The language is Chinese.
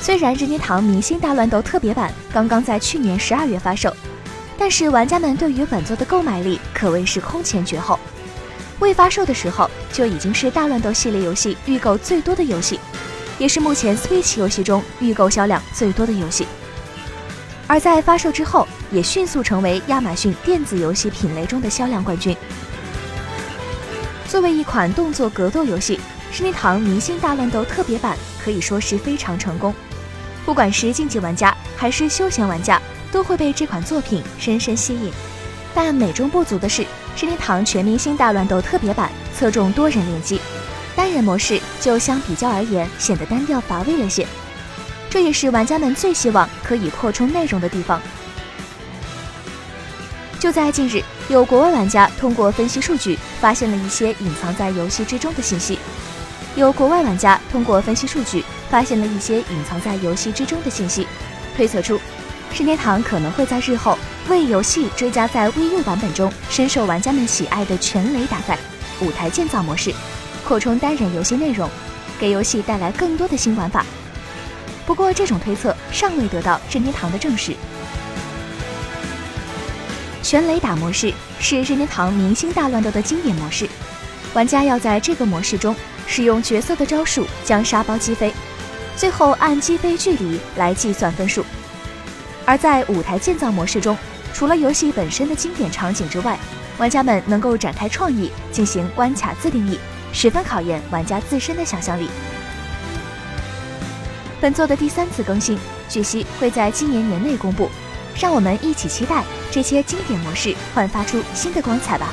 虽然任天堂明星大乱斗特别版刚刚在去年十二月发售，但是玩家们对于本作的购买力可谓是空前绝后。未发售的时候就已经是大乱斗系列游戏预购最多的游戏，也是目前 Switch 游戏中预购销量最多的游戏。而在发售之后，也迅速成为亚马逊电子游戏品类中的销量冠军。作为一款动作格斗游戏，《任天堂明星大乱斗特别版》可以说是非常成功。不管是竞技玩家还是休闲玩家，都会被这款作品深深吸引。但美中不足的是，任天堂全明星大乱斗特别版侧重多人联机，单人模式就相比较而言显得单调乏味了些。这也是玩家们最希望可以扩充内容的地方。就在近日，有国外玩家通过分析数据，发现了一些隐藏在游戏之中的信息。有国外玩家通过分析数据。发现了一些隐藏在游戏之中的信息，推测出任天堂可能会在日后为游戏追加在 VU 版本中深受玩家们喜爱的全雷打赛舞台建造模式，扩充单人游戏内容，给游戏带来更多的新玩法。不过，这种推测尚未得到任天堂的证实。全雷打模式是任天堂明星大乱斗的经典模式，玩家要在这个模式中使用角色的招数将沙包击飞。最后按击飞距离来计算分数，而在舞台建造模式中，除了游戏本身的经典场景之外，玩家们能够展开创意进行关卡自定义，十分考验玩家自身的想象力。本作的第三次更新，据悉会在今年年内公布，让我们一起期待这些经典模式焕发出新的光彩吧。